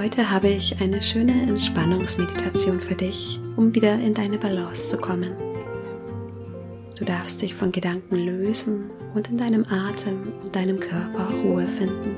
Heute habe ich eine schöne Entspannungsmeditation für dich, um wieder in deine Balance zu kommen. Du darfst dich von Gedanken lösen und in deinem Atem und deinem Körper Ruhe finden.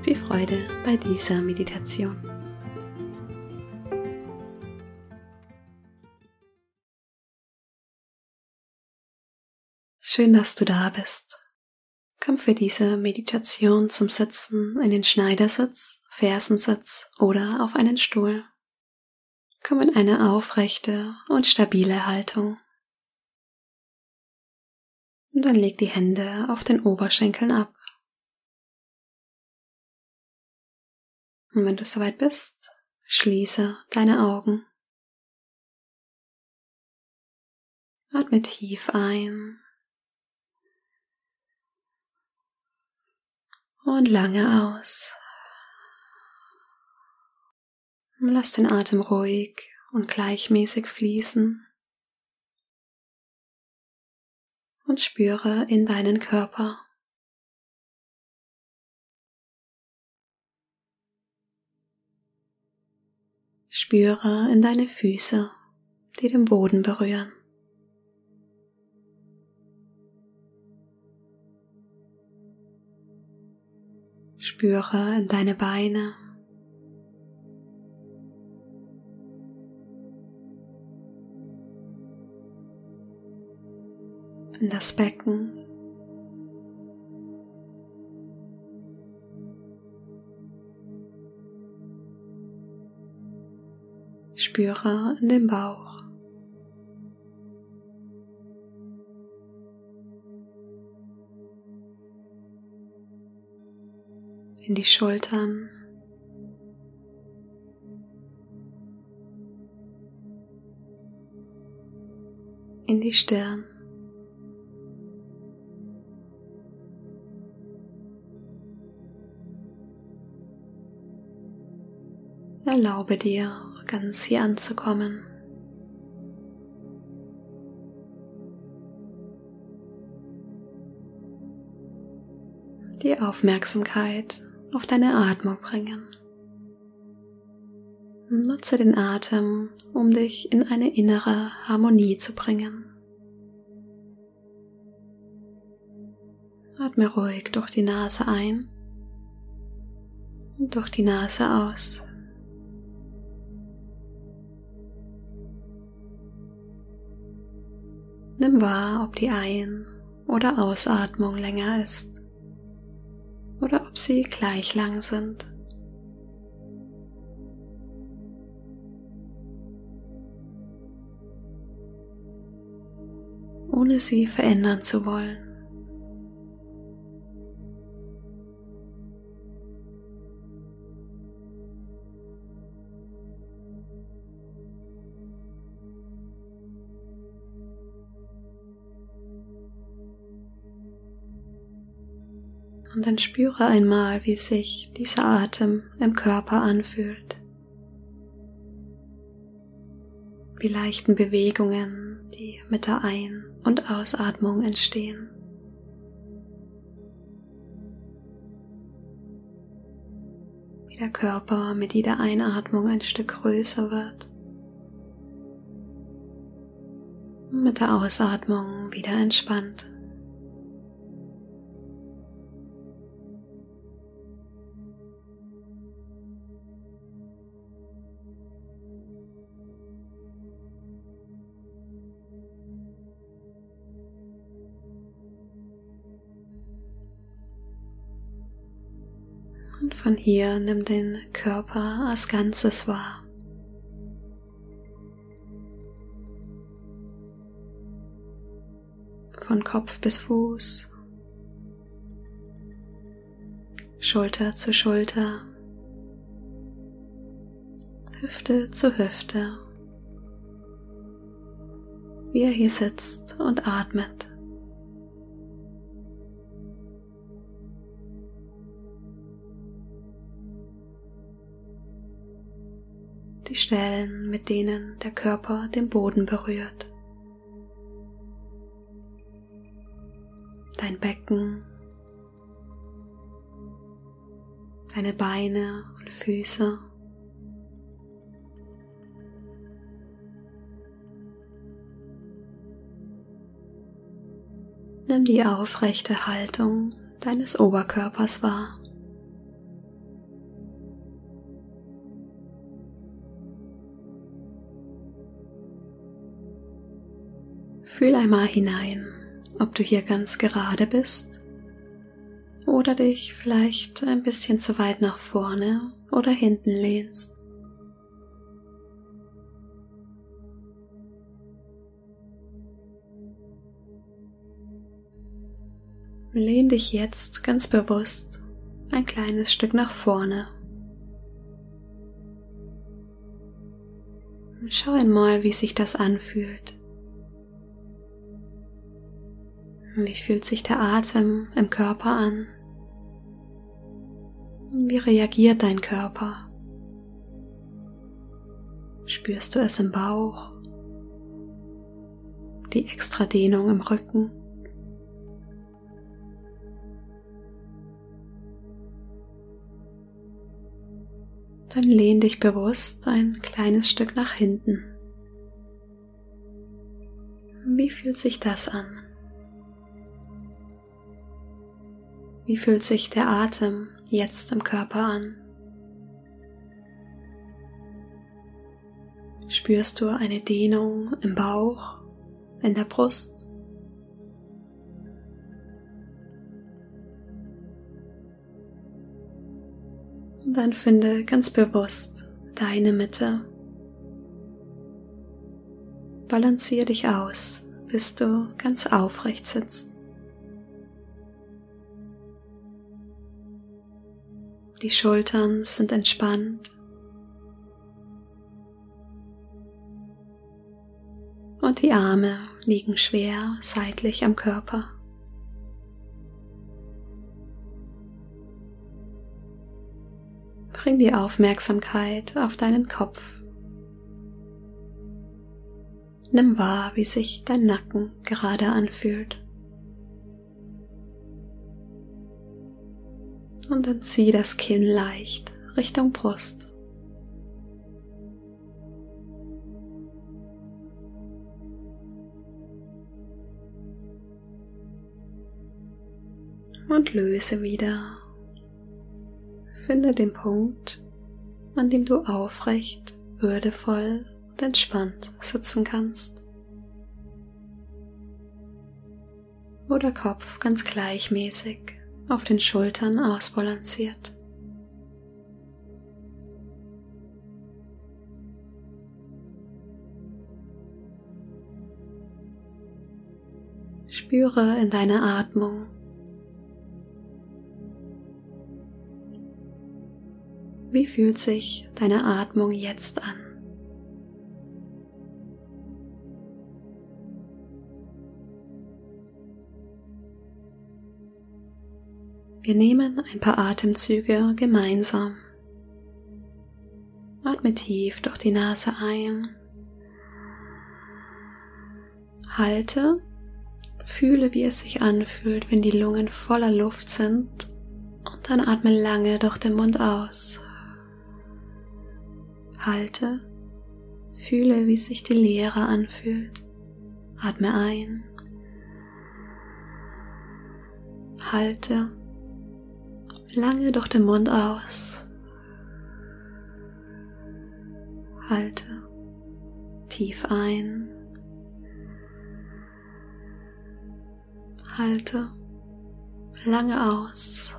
Viel Freude bei dieser Meditation. Schön, dass du da bist. Komm für diese Meditation zum Sitzen in den Schneidersitz Fersensitz oder auf einen Stuhl. Komm in eine aufrechte und stabile Haltung. Und dann leg die Hände auf den Oberschenkeln ab. Und wenn du soweit bist, schließe deine Augen. Atme tief ein und lange aus. Lass den Atem ruhig und gleichmäßig fließen und spüre in deinen Körper. Spüre in deine Füße, die den Boden berühren. Spüre in deine Beine. in das Becken. Spüre in den Bauch. In die Schultern. In die Stirn. Erlaube dir, ganz hier anzukommen. Die Aufmerksamkeit auf deine Atmung bringen. Nutze den Atem, um dich in eine innere Harmonie zu bringen. Atme ruhig durch die Nase ein und durch die Nase aus. Nimm wahr, ob die Ein- oder Ausatmung länger ist ob sie gleich lang sind. ohne sie verändern zu wollen. Dann spüre einmal, wie sich dieser Atem im Körper anfühlt. Wie leichten Bewegungen, die mit der Ein- und Ausatmung entstehen. Wie der Körper mit jeder Einatmung ein Stück größer wird. mit der Ausatmung wieder entspannt. Und von hier nimm den Körper als Ganzes wahr. Von Kopf bis Fuß, Schulter zu Schulter, Hüfte zu Hüfte, wie er hier sitzt und atmet. Stellen, mit denen der Körper den Boden berührt. Dein Becken, deine Beine und Füße. Nimm die aufrechte Haltung deines Oberkörpers wahr. Fühl einmal hinein, ob du hier ganz gerade bist oder dich vielleicht ein bisschen zu weit nach vorne oder hinten lehnst. Lehn dich jetzt ganz bewusst ein kleines Stück nach vorne. Schau einmal, wie sich das anfühlt. Wie fühlt sich der Atem im Körper an? Wie reagiert dein Körper? Spürst du es im Bauch? Die extra Dehnung im Rücken? Dann lehn dich bewusst ein kleines Stück nach hinten. Wie fühlt sich das an? Wie fühlt sich der Atem jetzt im Körper an? Spürst du eine Dehnung im Bauch, in der Brust? dann finde ganz bewusst deine Mitte. Balanciere dich aus, bis du ganz aufrecht sitzt. Die Schultern sind entspannt. Und die Arme liegen schwer seitlich am Körper. Bring die Aufmerksamkeit auf deinen Kopf. Nimm wahr, wie sich dein Nacken gerade anfühlt. Und dann zieh das Kinn leicht Richtung Brust. Und löse wieder Finde den Punkt, an dem du aufrecht, würdevoll und entspannt sitzen kannst. Wo der Kopf ganz gleichmäßig auf den Schultern ausbalanciert. Spüre in deine Atmung Wie fühlt sich deine Atmung jetzt an? Wir nehmen ein paar Atemzüge gemeinsam. Atme tief durch die Nase ein. Halte, fühle, wie es sich anfühlt, wenn die Lungen voller Luft sind und dann atme lange durch den Mund aus. Halte, fühle, wie sich die Leere anfühlt. Atme ein. Halte lange durch den Mund aus. Halte tief ein. Halte lange aus.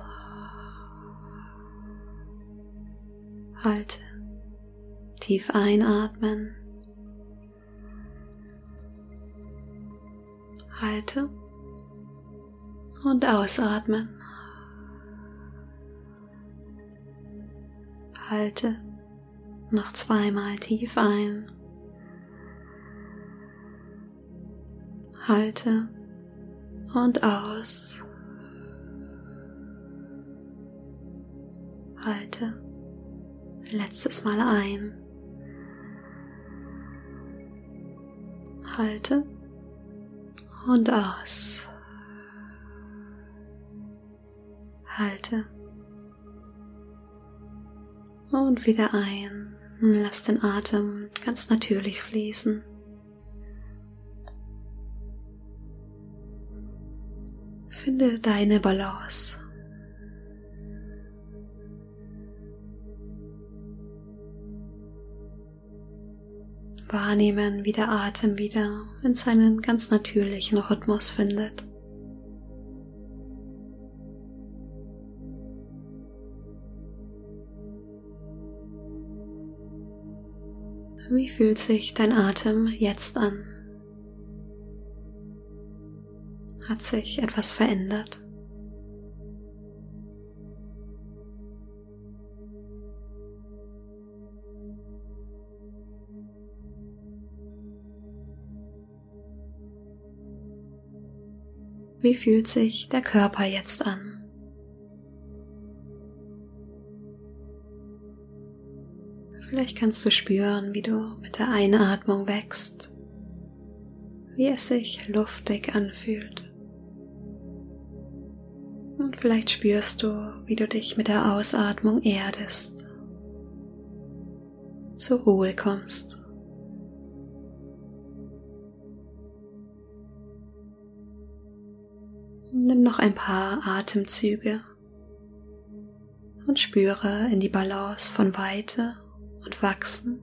Halte Tief einatmen. Halte und ausatmen. Halte Noch zweimal tief ein. Halte und aus. Halte. Letztes Mal ein. Halte und aus. Halte und wieder ein. Lass den Atem ganz natürlich fließen. Finde deine Balance. Wahrnehmen, wie der Atem wieder in seinen ganz natürlichen Rhythmus findet. Wie fühlt sich dein Atem jetzt an? Hat sich etwas verändert? Wie fühlt sich der Körper jetzt an? Vielleicht kannst du spüren, wie du mit der Einatmung wächst, wie es sich luftig anfühlt. Und vielleicht spürst du, wie du dich mit der Ausatmung erdest, zur Ruhe kommst. Nimm noch ein paar Atemzüge und spüre in die Balance von Weite und Wachsen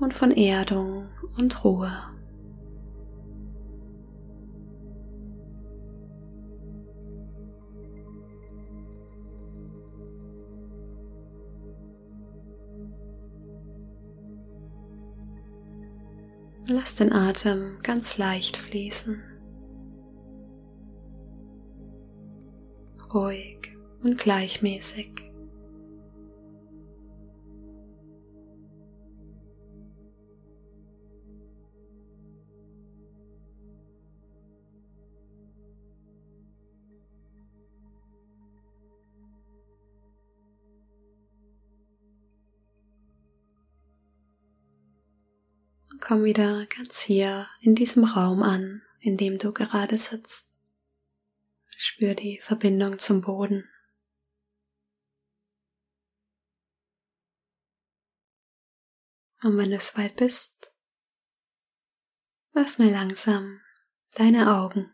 und von Erdung und Ruhe. Lass den Atem ganz leicht fließen. Ruhig und gleichmäßig. Komm wieder ganz hier in diesem Raum an, in dem du gerade sitzt. Spür die Verbindung zum Boden. Und wenn du soweit bist, öffne langsam deine Augen.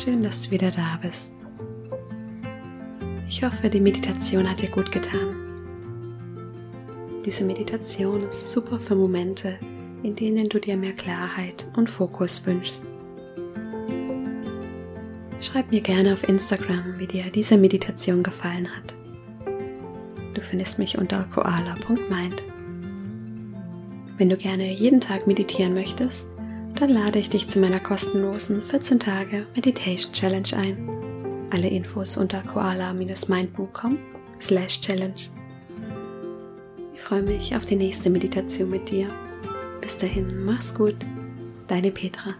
Schön, dass du wieder da bist. Ich hoffe, die Meditation hat dir gut getan. Diese Meditation ist super für Momente, in denen du dir mehr Klarheit und Fokus wünschst. Schreib mir gerne auf Instagram, wie dir diese Meditation gefallen hat. Du findest mich unter koala.mind. Wenn du gerne jeden Tag meditieren möchtest, dann lade ich dich zu meiner kostenlosen 14 Tage Meditation Challenge ein. Alle Infos unter koala-mind.com slash challenge. Ich freue mich auf die nächste Meditation mit dir. Bis dahin, mach's gut, deine Petra.